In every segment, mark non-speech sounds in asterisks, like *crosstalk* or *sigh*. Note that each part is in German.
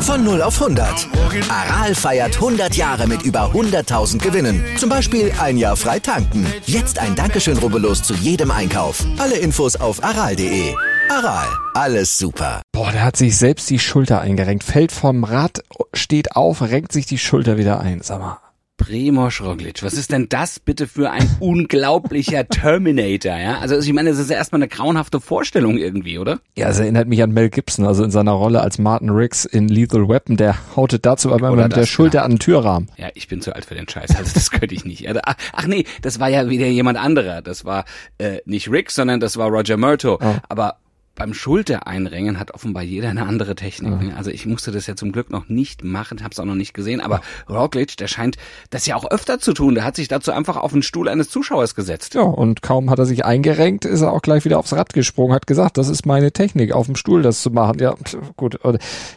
Von 0 auf 100. Aral feiert 100 Jahre mit über 100.000 Gewinnen. Zum Beispiel ein Jahr frei tanken. Jetzt ein Dankeschön, rubbellos zu jedem Einkauf. Alle Infos auf aral.de. Aral, alles super. Boah, der hat sich selbst die Schulter eingerenkt, fällt vom Rad, steht auf, renkt sich die Schulter wieder ein. Sag mal, Primoz Roglic, was ist denn das bitte für ein unglaublicher Terminator, ja? Also ich meine, das ist ja erstmal eine grauenhafte Vorstellung irgendwie, oder? Ja, es erinnert mich an Mel Gibson, also in seiner Rolle als Martin Riggs in Lethal Weapon, der hautet dazu aber mit der Schulter ja. an den Türrahmen. Ja, ich bin zu alt für den Scheiß, also das könnte ich nicht. Also, ach, ach nee, das war ja wieder jemand anderer. Das war äh, nicht Rick, sondern das war Roger Murto. Aber beim Schultereinrengen hat offenbar jeder eine andere Technik. Also ich musste das ja zum Glück noch nicht machen, habe es auch noch nicht gesehen. Aber Roglic, der scheint das ja auch öfter zu tun. Der hat sich dazu einfach auf den Stuhl eines Zuschauers gesetzt. Ja, und kaum hat er sich eingerenkt, ist er auch gleich wieder aufs Rad gesprungen, hat gesagt, das ist meine Technik, auf dem Stuhl das zu machen. Ja, gut.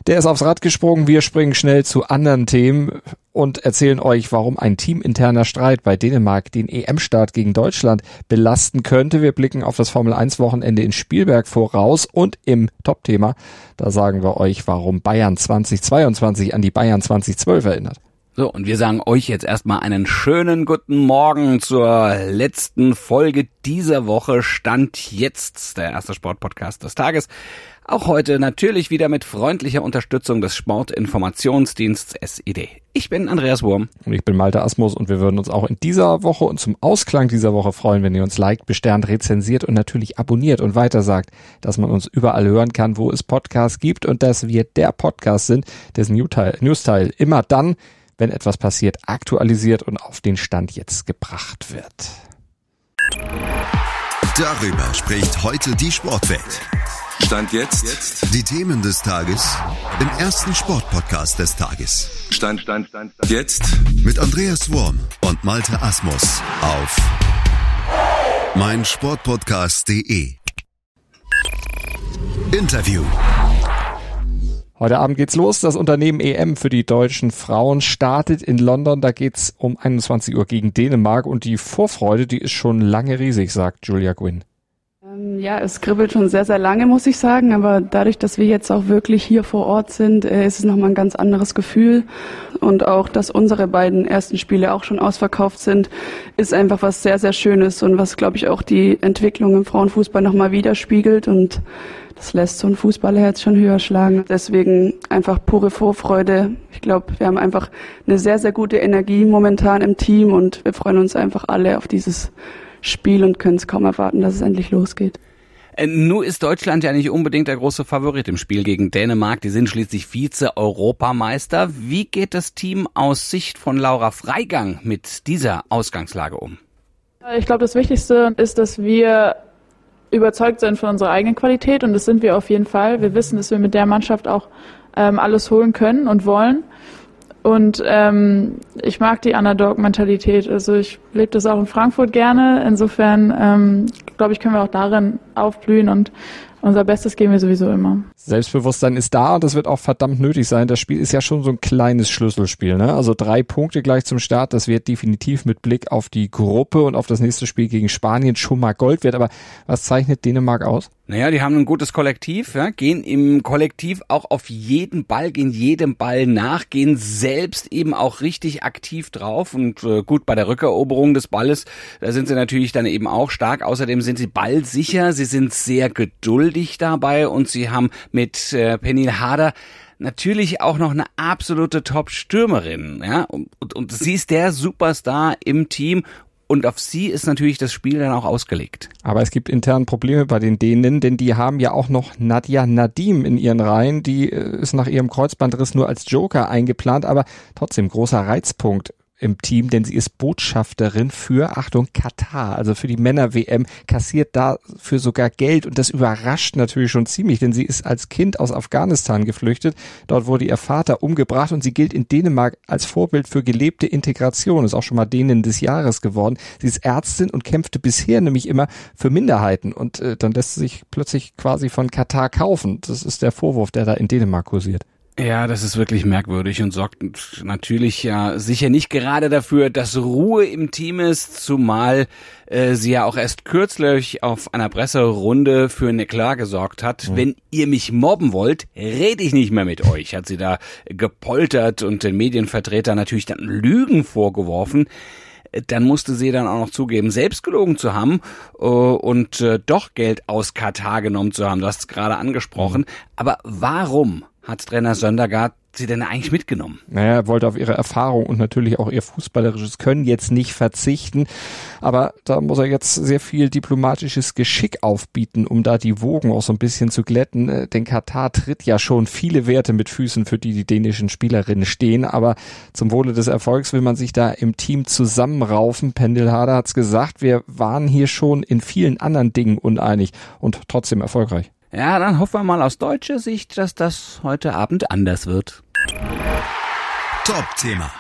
Der ist aufs Rad gesprungen, wir springen schnell zu anderen Themen und erzählen euch, warum ein teaminterner Streit bei Dänemark den EM-Start gegen Deutschland belasten könnte. Wir blicken auf das Formel-1-Wochenende in Spielberg voraus und im Top-Thema, da sagen wir euch, warum Bayern 2022 an die Bayern 2012 erinnert. So, und wir sagen euch jetzt erstmal einen schönen guten Morgen zur letzten Folge dieser Woche. Stand jetzt der erste Sportpodcast des Tages. Auch heute natürlich wieder mit freundlicher Unterstützung des Sportinformationsdiensts SID. Ich bin Andreas Wurm. Und ich bin Malte Asmus und wir würden uns auch in dieser Woche und zum Ausklang dieser Woche freuen, wenn ihr uns liked, besternt, rezensiert und natürlich abonniert und weitersagt, dass man uns überall hören kann, wo es Podcasts gibt und dass wir der Podcast sind, dessen Newteil- Newsteil immer dann, wenn etwas passiert, aktualisiert und auf den Stand jetzt gebracht wird. Darüber spricht heute die Sportwelt. Stand jetzt. Die Themen des Tages im ersten Sportpodcast des Tages. Stand, Stand, Stand, Stand. Jetzt. Mit Andreas Worm und Malte Asmus auf meinsportpodcast.de. Interview. Heute Abend geht's los. Das Unternehmen EM für die deutschen Frauen startet in London. Da geht's um 21 Uhr gegen Dänemark und die Vorfreude, die ist schon lange riesig, sagt Julia Gwynn. Ähm, Ja, es kribbelt schon sehr, sehr lange, muss ich sagen. Aber dadurch, dass wir jetzt auch wirklich hier vor Ort sind, äh, ist es nochmal ein ganz anderes Gefühl. Und auch, dass unsere beiden ersten Spiele auch schon ausverkauft sind, ist einfach was sehr, sehr Schönes und was, glaube ich, auch die Entwicklung im Frauenfußball nochmal widerspiegelt. Und das lässt so ein Fußballerherz schon höher schlagen. Deswegen einfach pure Vorfreude. Ich glaube, wir haben einfach eine sehr, sehr gute Energie momentan im Team und wir freuen uns einfach alle auf dieses Spiel und können es kaum erwarten, dass es endlich losgeht. Äh, Nur ist Deutschland ja nicht unbedingt der große Favorit im Spiel gegen Dänemark. Die sind schließlich Vize-Europameister. Wie geht das Team aus Sicht von Laura Freigang mit dieser Ausgangslage um? Ich glaube, das Wichtigste ist, dass wir überzeugt sind von unserer eigenen Qualität und das sind wir auf jeden Fall. Wir wissen, dass wir mit der Mannschaft auch ähm, alles holen können und wollen. Und ähm, ich mag die Underdog-Mentalität. Also ich lebe das auch in Frankfurt gerne. Insofern ähm, glaube ich, können wir auch darin aufblühen und unser Bestes geben wir sowieso immer. Selbstbewusstsein ist da und das wird auch verdammt nötig sein. Das Spiel ist ja schon so ein kleines Schlüsselspiel. Ne? Also drei Punkte gleich zum Start, das wird definitiv mit Blick auf die Gruppe und auf das nächste Spiel gegen Spanien schon mal Gold wert. Aber was zeichnet Dänemark aus? Naja, die haben ein gutes Kollektiv, ja, gehen im Kollektiv auch auf jeden Ball, gehen jedem Ball nach, gehen selbst eben auch richtig aktiv drauf und äh, gut bei der Rückeroberung des Balles, da sind sie natürlich dann eben auch stark. Außerdem sind sie ballsicher, sie sind sehr geduldig dabei und sie haben mit äh, Penil Harder natürlich auch noch eine absolute Top-Stürmerin, ja, und, und, und sie ist der Superstar im Team und auf sie ist natürlich das Spiel dann auch ausgelegt. Aber es gibt intern Probleme bei den Dänen, denn die haben ja auch noch Nadja Nadim in ihren Reihen. Die äh, ist nach ihrem Kreuzbandriss nur als Joker eingeplant, aber trotzdem großer Reizpunkt im Team, denn sie ist Botschafterin für, Achtung, Katar, also für die Männer-WM, kassiert dafür sogar Geld und das überrascht natürlich schon ziemlich, denn sie ist als Kind aus Afghanistan geflüchtet. Dort wurde ihr Vater umgebracht und sie gilt in Dänemark als Vorbild für gelebte Integration, ist auch schon mal Dänen des Jahres geworden. Sie ist Ärztin und kämpfte bisher nämlich immer für Minderheiten und äh, dann lässt sie sich plötzlich quasi von Katar kaufen. Das ist der Vorwurf, der da in Dänemark kursiert. Ja, das ist wirklich merkwürdig und sorgt natürlich ja sicher nicht gerade dafür, dass Ruhe im Team ist, zumal äh, sie ja auch erst kürzlich auf einer Presserunde für eine Klage gesorgt hat. Mhm. Wenn ihr mich mobben wollt, rede ich nicht mehr mit euch, hat sie da gepoltert und den Medienvertretern natürlich dann Lügen vorgeworfen dann musste sie dann auch noch zugeben, selbst gelogen zu haben äh, und äh, doch Geld aus Katar genommen zu haben. Du hast es gerade angesprochen. Mhm. Aber warum hat Trainer Söndergaard sie denn eigentlich mitgenommen? Naja, er wollte auf ihre Erfahrung und natürlich auch ihr fußballerisches Können jetzt nicht verzichten. Aber da muss er jetzt sehr viel diplomatisches Geschick aufbieten, um da die Wogen auch so ein bisschen zu glätten. Äh, denn Katar tritt ja schon viele Werte mit Füßen, für die die dänischen Spielerinnen stehen. Aber zum Wohle des Erfolgs will man sich da im Team zusammenraufen. Pendelharder hat's gesagt, wir waren hier schon in vielen anderen Dingen uneinig und trotzdem erfolgreich. Ja, dann hoffen wir mal aus deutscher Sicht, dass das heute Abend anders wird. Top-Thema.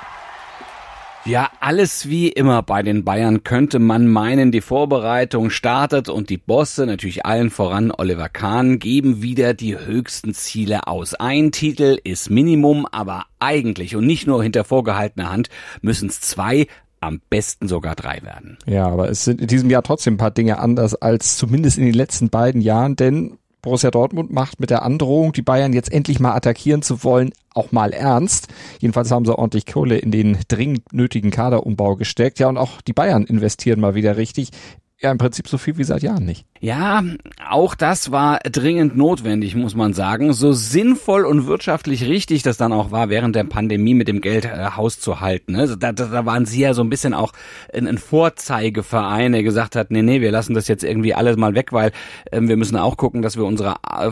Ja, alles wie immer bei den Bayern könnte man meinen, die Vorbereitung startet und die Bosse, natürlich allen voran Oliver Kahn, geben wieder die höchsten Ziele aus. Ein Titel ist Minimum, aber eigentlich und nicht nur hinter vorgehaltener Hand müssen es zwei, am besten sogar drei werden. Ja, aber es sind in diesem Jahr trotzdem ein paar Dinge anders als zumindest in den letzten beiden Jahren, denn Borussia Dortmund macht mit der Androhung, die Bayern jetzt endlich mal attackieren zu wollen, auch mal ernst. Jedenfalls haben sie ordentlich Kohle in den dringend nötigen Kaderumbau gesteckt. Ja, und auch die Bayern investieren mal wieder richtig ja im Prinzip so viel wie seit Jahren nicht. Ja, auch das war dringend notwendig, muss man sagen. So sinnvoll und wirtschaftlich richtig das dann auch war, während der Pandemie mit dem Geld äh, Haus zu halten. Also da, da, da waren sie ja so ein bisschen auch ein, ein Vorzeigeverein, der gesagt hat, nee, nee, wir lassen das jetzt irgendwie alles mal weg, weil ähm, wir müssen auch gucken, dass wir unsere äh,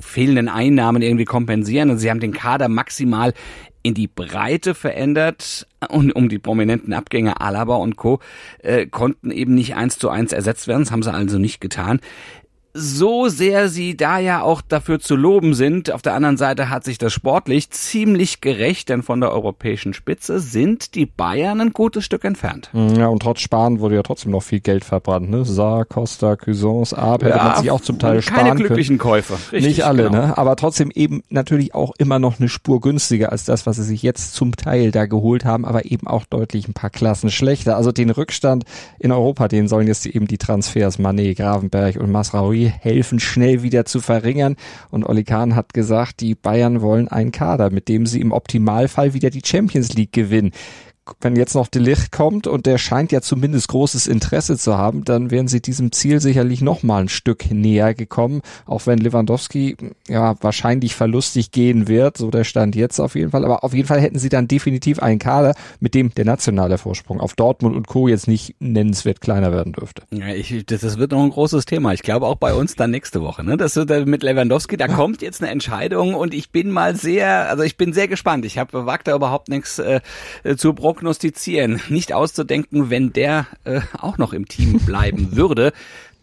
fehlenden Einnahmen irgendwie kompensieren. Und sie haben den Kader maximal in die Breite verändert und um die prominenten Abgänge Alaba und Co. Äh, konnten eben nicht eins zu eins ersetzt werden. Das haben sie also nicht getan so sehr sie da ja auch dafür zu loben sind. Auf der anderen Seite hat sich das sportlich ziemlich gerecht, denn von der europäischen Spitze sind die Bayern ein gutes Stück entfernt. Ja, und trotz Sparen wurde ja trotzdem noch viel Geld verbrannt. Ne? Saar, Costa, Cuisance, Ab hätte ja, man sich auch zum Teil sparen keine glücklichen können. Käufer. Richtig, Nicht alle, genau. ne? aber trotzdem eben natürlich auch immer noch eine Spur günstiger als das, was sie sich jetzt zum Teil da geholt haben, aber eben auch deutlich ein paar Klassen schlechter. Also den Rückstand in Europa, den sollen jetzt eben die Transfers Manet, Gravenberg und Masraoui helfen, schnell wieder zu verringern. Und Oli Kahn hat gesagt, die Bayern wollen einen Kader, mit dem sie im Optimalfall wieder die Champions League gewinnen wenn jetzt noch De Licht kommt und der scheint ja zumindest großes Interesse zu haben, dann wären sie diesem Ziel sicherlich noch mal ein Stück näher gekommen, auch wenn Lewandowski ja wahrscheinlich verlustig gehen wird, so der Stand jetzt auf jeden Fall, aber auf jeden Fall hätten sie dann definitiv einen Kader, mit dem der nationale Vorsprung auf Dortmund und Co. jetzt nicht nennenswert kleiner werden dürfte. Ja, ich, das, das wird noch ein großes Thema. Ich glaube auch bei uns dann nächste Woche, ne? Das wird mit Lewandowski, da kommt jetzt eine Entscheidung und ich bin mal sehr, also ich bin sehr gespannt. Ich habe wagt da überhaupt nichts äh, zu Brock prognostizieren, nicht auszudenken, wenn der äh, auch noch im Team bleiben *laughs* würde,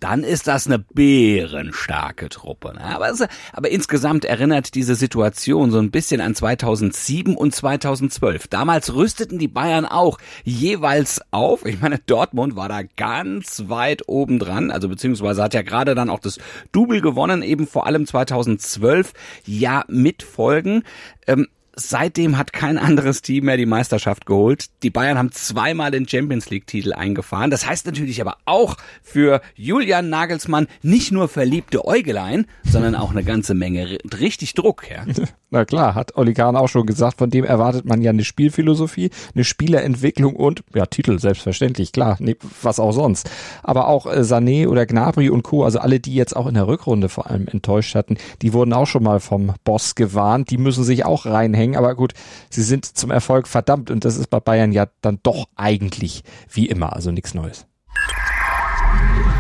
dann ist das eine bärenstarke Truppe. Ne? Aber, aber insgesamt erinnert diese Situation so ein bisschen an 2007 und 2012. Damals rüsteten die Bayern auch jeweils auf. Ich meine, Dortmund war da ganz weit oben dran, also beziehungsweise hat ja gerade dann auch das Double gewonnen, eben vor allem 2012. Ja, mit Folgen. Ähm, Seitdem hat kein anderes Team mehr die Meisterschaft geholt. Die Bayern haben zweimal den Champions League Titel eingefahren. Das heißt natürlich aber auch für Julian Nagelsmann nicht nur verliebte Äugelein, sondern auch eine ganze Menge richtig Druck. Ja. *laughs* Na klar, hat Oli Kahn auch schon gesagt, von dem erwartet man ja eine Spielphilosophie, eine Spielerentwicklung und ja, Titel selbstverständlich, klar, nee, was auch sonst. Aber auch äh, Sané oder Gnabry und Co., also alle, die jetzt auch in der Rückrunde vor allem enttäuscht hatten, die wurden auch schon mal vom Boss gewarnt, die müssen sich auch reinhängen hängen. Aber gut, sie sind zum Erfolg verdammt und das ist bei Bayern ja dann doch eigentlich wie immer, also nichts Neues.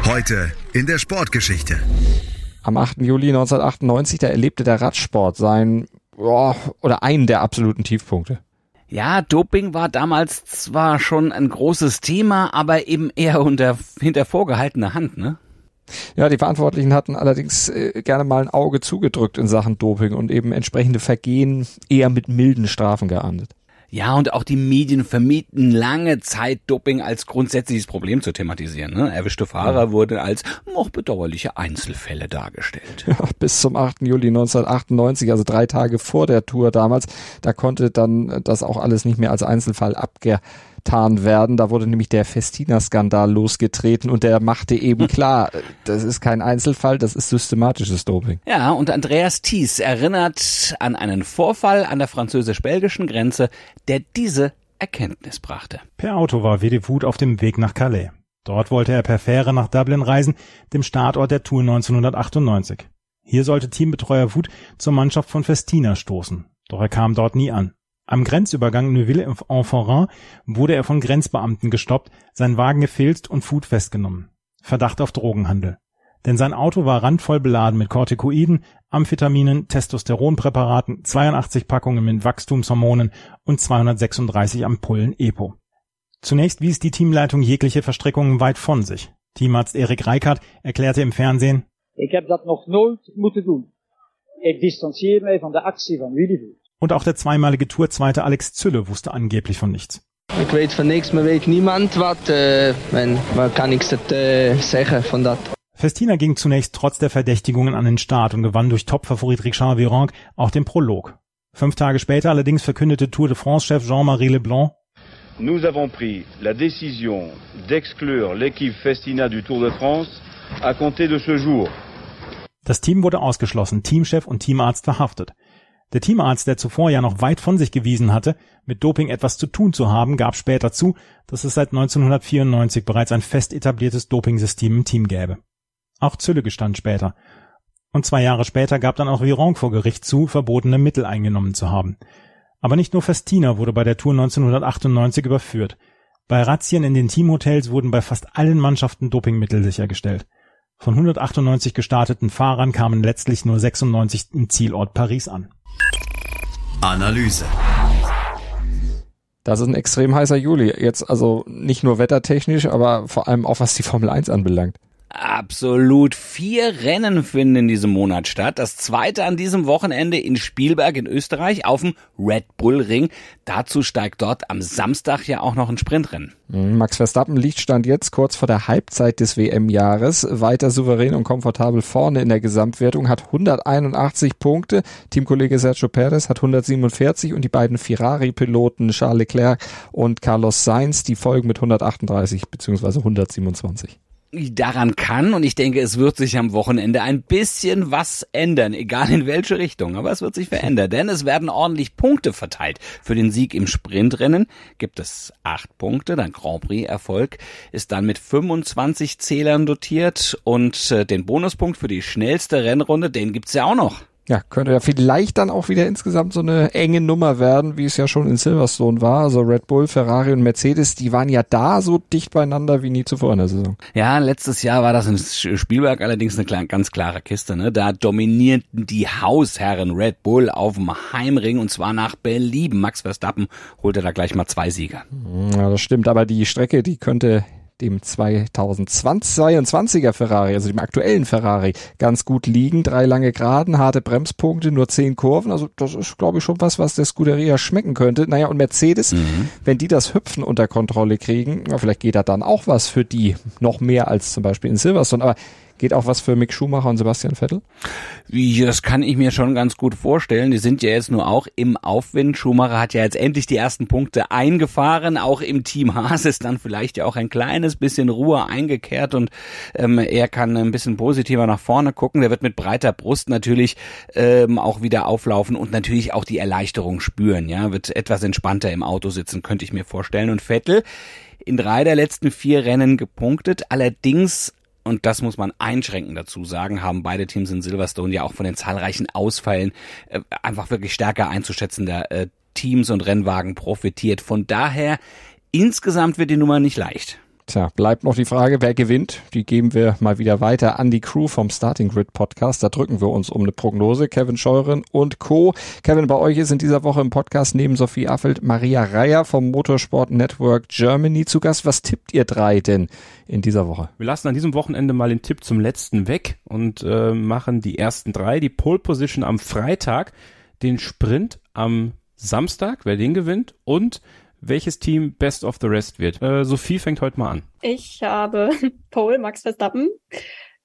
Heute in der Sportgeschichte. Am 8. Juli 1998, da erlebte der Radsport sein, oh, oder einen der absoluten Tiefpunkte. Ja, Doping war damals zwar schon ein großes Thema, aber eben eher unter, hinter vorgehaltener Hand, ne? Ja, die Verantwortlichen hatten allerdings äh, gerne mal ein Auge zugedrückt in Sachen Doping und eben entsprechende Vergehen eher mit milden Strafen geahndet. Ja, und auch die Medien vermieten lange Zeit Doping als grundsätzliches Problem zu thematisieren. Ne? Erwischte Fahrer ja. wurden als noch bedauerliche Einzelfälle dargestellt. *laughs* Ja, bis zum 8. Juli 1998, also drei Tage vor der Tour damals, da konnte dann das auch alles nicht mehr als Einzelfall abge abgetan werden. Da wurde nämlich der Festina-Skandal losgetreten und der machte eben klar, das ist kein Einzelfall, das ist systematisches Doping. Ja, und Andreas Thies erinnert an einen Vorfall an der französisch-belgischen Grenze, der diese Erkenntnis brachte. Per Auto war Wedevud auf dem Weg nach Calais. Dort wollte er per Fähre nach Dublin reisen, dem Startort der Tour 1998. Hier sollte Teambetreuer Wut zur Mannschaft von Festina stoßen. Doch er kam dort nie an. Am Grenzübergang Neuville-en-Forain wurde er von Grenzbeamten gestoppt, sein Wagen gefilzt und Food festgenommen. Verdacht auf Drogenhandel. Denn sein Auto war randvoll beladen mit Corticoiden, Amphetaminen, Testosteronpräparaten, 82 Packungen mit Wachstumshormonen und 236 Ampullen EPO. Zunächst wies die Teamleitung jegliche Verstrickungen weit von sich. Teamarzt Erik Reichardt erklärte im Fernsehen, Ich heb dat nog nooit moeten doen. Ik distancieer mij van de actie van Willy und auch der zweimalige Tourzweite Alex Zülle wusste angeblich von nichts. Ich weiß von nichts, man weiß niemand was, äh, man, man kann nichts äh, sagen von dat. Festina ging zunächst trotz der Verdächtigungen an den Start und gewann durch Topfavorit Richard Virenque auch den Prolog. Fünf Tage später allerdings verkündete Tour de France-Chef Jean-Marie Leblanc, Nous avons pris la décision d'exclure l'équipe Festina du Tour de France à compter de ce jour. Das Team wurde ausgeschlossen, Teamchef und Teamarzt verhaftet. Der Teamarzt, der zuvor ja noch weit von sich gewiesen hatte, mit Doping etwas zu tun zu haben, gab später zu, dass es seit 1994 bereits ein fest etabliertes Dopingsystem im Team gäbe. Auch Zülle gestand später. Und zwei Jahre später gab dann auch Viron vor Gericht zu, verbotene Mittel eingenommen zu haben. Aber nicht nur Festina wurde bei der Tour 1998 überführt. Bei Razzien in den Teamhotels wurden bei fast allen Mannschaften Dopingmittel sichergestellt. Von 198 gestarteten Fahrern kamen letztlich nur 96 im Zielort Paris an. Analyse. Das ist ein extrem heißer Juli. Jetzt also nicht nur wettertechnisch, aber vor allem auch was die Formel 1 anbelangt. Absolut. Vier Rennen finden in diesem Monat statt. Das zweite an diesem Wochenende in Spielberg in Österreich auf dem Red Bull Ring. Dazu steigt dort am Samstag ja auch noch ein Sprintrennen. Mhm, Max Verstappen liegt stand jetzt kurz vor der Halbzeit des WM-Jahres weiter souverän und komfortabel vorne in der Gesamtwertung, hat 181 Punkte. Teamkollege Sergio Perez hat 147 und die beiden Ferrari-Piloten Charles Leclerc und Carlos Sainz, die folgen mit 138 bzw. 127 daran kann und ich denke, es wird sich am Wochenende ein bisschen was ändern, egal in welche Richtung, aber es wird sich verändern, denn es werden ordentlich Punkte verteilt. Für den Sieg im Sprintrennen gibt es acht Punkte, dein Grand Prix Erfolg ist dann mit 25 Zählern dotiert und äh, den Bonuspunkt für die schnellste Rennrunde, den gibt's ja auch noch. Ja, könnte ja vielleicht dann auch wieder insgesamt so eine enge Nummer werden, wie es ja schon in Silverstone war. Also Red Bull, Ferrari und Mercedes, die waren ja da so dicht beieinander wie nie zuvor in der Saison. Ja, letztes Jahr war das in Spielberg allerdings eine ganz klare Kiste. Ne? Da dominierten die Hausherren Red Bull auf dem Heimring und zwar nach Belieben. Max Verstappen holte da gleich mal zwei Sieger. Ja, das stimmt, aber die Strecke, die könnte dem 2022er Ferrari, also dem aktuellen Ferrari, ganz gut liegen. Drei lange Geraden, harte Bremspunkte, nur zehn Kurven. Also das ist, glaube ich, schon was, was der Scuderia schmecken könnte. Naja, und Mercedes, mhm. wenn die das Hüpfen unter Kontrolle kriegen, ja, vielleicht geht da dann auch was für die noch mehr als zum Beispiel in Silverstone. Aber Geht auch was für Mick Schumacher und Sebastian Vettel? Das kann ich mir schon ganz gut vorstellen. Die sind ja jetzt nur auch im Aufwind. Schumacher hat ja jetzt endlich die ersten Punkte eingefahren. Auch im Team Haas ist dann vielleicht ja auch ein kleines bisschen Ruhe eingekehrt und ähm, er kann ein bisschen positiver nach vorne gucken. Der wird mit breiter Brust natürlich ähm, auch wieder auflaufen und natürlich auch die Erleichterung spüren. Ja, wird etwas entspannter im Auto sitzen, könnte ich mir vorstellen. Und Vettel in drei der letzten vier Rennen gepunktet. Allerdings und das muss man einschränkend dazu sagen, haben beide Teams in Silverstone ja auch von den zahlreichen Ausfällen äh, einfach wirklich stärker einzuschätzender äh, Teams und Rennwagen profitiert. Von daher, insgesamt wird die Nummer nicht leicht. Tja, bleibt noch die Frage, wer gewinnt. Die geben wir mal wieder weiter an die Crew vom Starting Grid Podcast. Da drücken wir uns um eine Prognose. Kevin Scheuren und Co. Kevin, bei euch ist in dieser Woche im Podcast neben Sophie Affelt Maria Reier vom Motorsport Network Germany zu Gast. Was tippt ihr drei denn in dieser Woche? Wir lassen an diesem Wochenende mal den Tipp zum letzten weg und äh, machen die ersten drei. Die Pole Position am Freitag, den Sprint am Samstag, wer den gewinnt und welches Team Best of the Rest wird. Äh, Sophie fängt heute mal an. Ich habe *laughs* Pole Max Verstappen,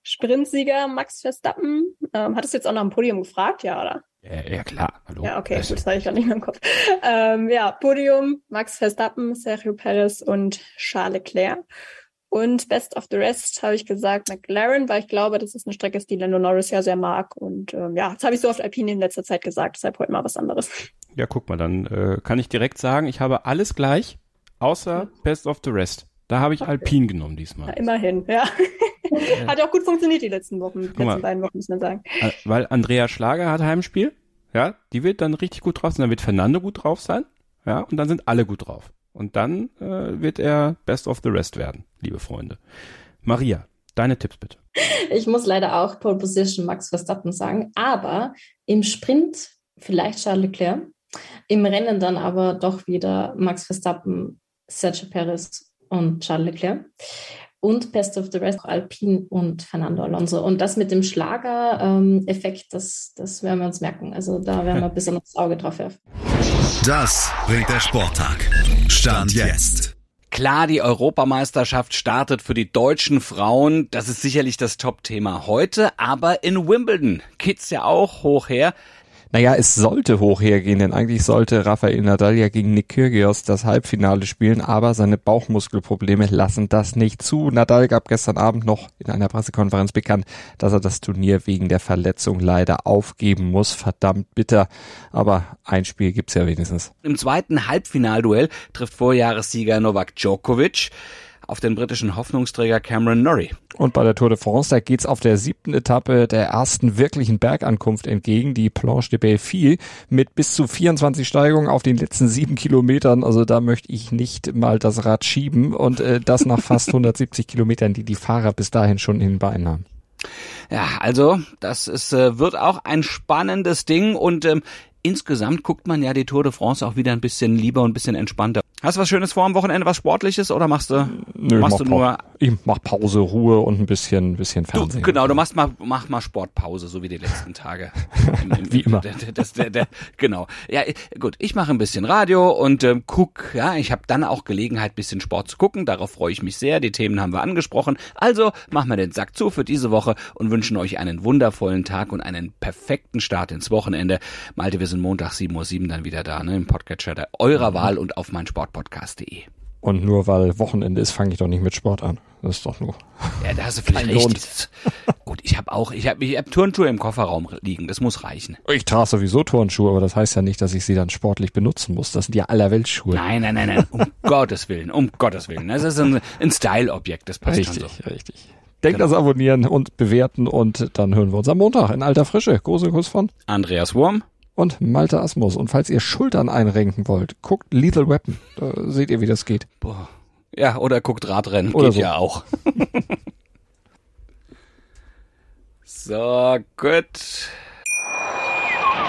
Sprintsieger Max Verstappen. Ähm, hattest du jetzt auch nach dem Podium gefragt, ja, oder? Ja, ja klar. Hallo. Ja, okay, das, das habe ich gar nicht mehr im Kopf. Ähm, ja, Podium, Max Verstappen, Sergio Perez und Charles Leclerc. Und Best of the Rest habe ich gesagt McLaren, weil ich glaube, das ist eine Strecke, die Lando Norris ja sehr mag. Und ähm, ja, das habe ich so oft Alpine in letzter Zeit gesagt, deshalb heute mal was anderes. Ja, guck mal, dann äh, kann ich direkt sagen, ich habe alles gleich, außer Best of the Rest. Da habe ich okay. Alpine genommen diesmal. Ja, immerhin, ja. hat ja auch gut funktioniert die letzten Wochen, die letzten mal, beiden Wochen, muss man sagen. Äh, weil Andrea Schlager hat Heimspiel, ja, die wird dann richtig gut drauf sein, dann wird Fernando gut drauf sein, ja, und dann sind alle gut drauf. Und dann äh, wird er Best of the Rest werden, liebe Freunde. Maria, deine Tipps bitte. Ich muss leider auch Pole Position Max Verstappen sagen, aber im Sprint vielleicht Charles Leclerc, im Rennen dann aber doch wieder Max Verstappen, Sergio Perez und Charles Leclerc. Und Best of the Rest Alpine und Fernando Alonso. Und das mit dem Schlager-Effekt, ähm, das, das werden wir uns merken. Also da werden wir ein bisschen das Auge drauf werfen. Das bringt der Sporttag. Stand jetzt. Klar, die Europameisterschaft startet für die deutschen Frauen. Das ist sicherlich das Top-Thema heute. Aber in Wimbledon geht's ja auch hoch her. Naja, es sollte hoch hergehen, denn eigentlich sollte Rafael Nadal ja gegen Nick Kyrgios das Halbfinale spielen, aber seine Bauchmuskelprobleme lassen das nicht zu. Nadal gab gestern Abend noch in einer Pressekonferenz bekannt, dass er das Turnier wegen der Verletzung leider aufgeben muss. Verdammt bitter, aber ein Spiel gibt's ja wenigstens. Im zweiten Halbfinalduell trifft Vorjahressieger Novak Djokovic auf den britischen Hoffnungsträger Cameron Norrie. Und bei der Tour de France, da geht's auf der siebten Etappe der ersten wirklichen Bergankunft entgegen, die Planche de Belleville, mit bis zu 24 Steigungen auf den letzten sieben Kilometern. Also da möchte ich nicht mal das Rad schieben und äh, das nach fast *laughs* 170 Kilometern, die die Fahrer bis dahin schon in den Beinen haben. Ja, also das ist, äh, wird auch ein spannendes Ding und ähm, insgesamt guckt man ja die Tour de France auch wieder ein bisschen lieber und ein bisschen entspannter. Hast du was Schönes vor am Wochenende, was Sportliches oder machst du, Nö, machst du nur? Ich mach Pause, Ruhe und ein bisschen, bisschen Fernsehen. Du, genau, du machst mal, mach mal Sportpause, so wie die letzten Tage. *laughs* Im, im, wie immer. Das, der, der, genau. Ja, gut, ich mache ein bisschen Radio und ähm, guck, ja, ich habe dann auch Gelegenheit, bisschen Sport zu gucken. Darauf freue ich mich sehr. Die Themen haben wir angesprochen. Also machen wir den Sack zu für diese Woche und wünschen euch einen wundervollen Tag und einen perfekten Start ins Wochenende. Malte, wir sind Montag 7.07 Uhr dann wieder da, ne, im Podcatcher eurer Wahl und auf mein Sport sportpodcast.de. Und nur weil Wochenende ist, fange ich doch nicht mit Sport an. Das ist doch nur. Ja, da hast du vielleicht recht. Gut, ich habe auch, ich habe ich hab Turnschuhe im Kofferraum liegen. Das muss reichen. Ich trage sowieso Turnschuhe, aber das heißt ja nicht, dass ich sie dann sportlich benutzen muss. Das sind ja Allerweltsschuhe. Nein, nein, nein, nein. Um *laughs* Gottes Willen, um Gottes Willen. Das ist ein, ein Style-Objekt. Das passt richtig, schon so. Richtig, Denkt genau. das abonnieren und bewerten und dann hören wir uns am Montag in alter Frische. Große Kuss von Andreas Wurm und Malte Asmus. Und falls ihr Schultern einrenken wollt, guckt Lethal Weapon. Da seht ihr, wie das geht. Boah. Ja, oder guckt Radrennen. Oder geht so. ja auch. *laughs* so, gut.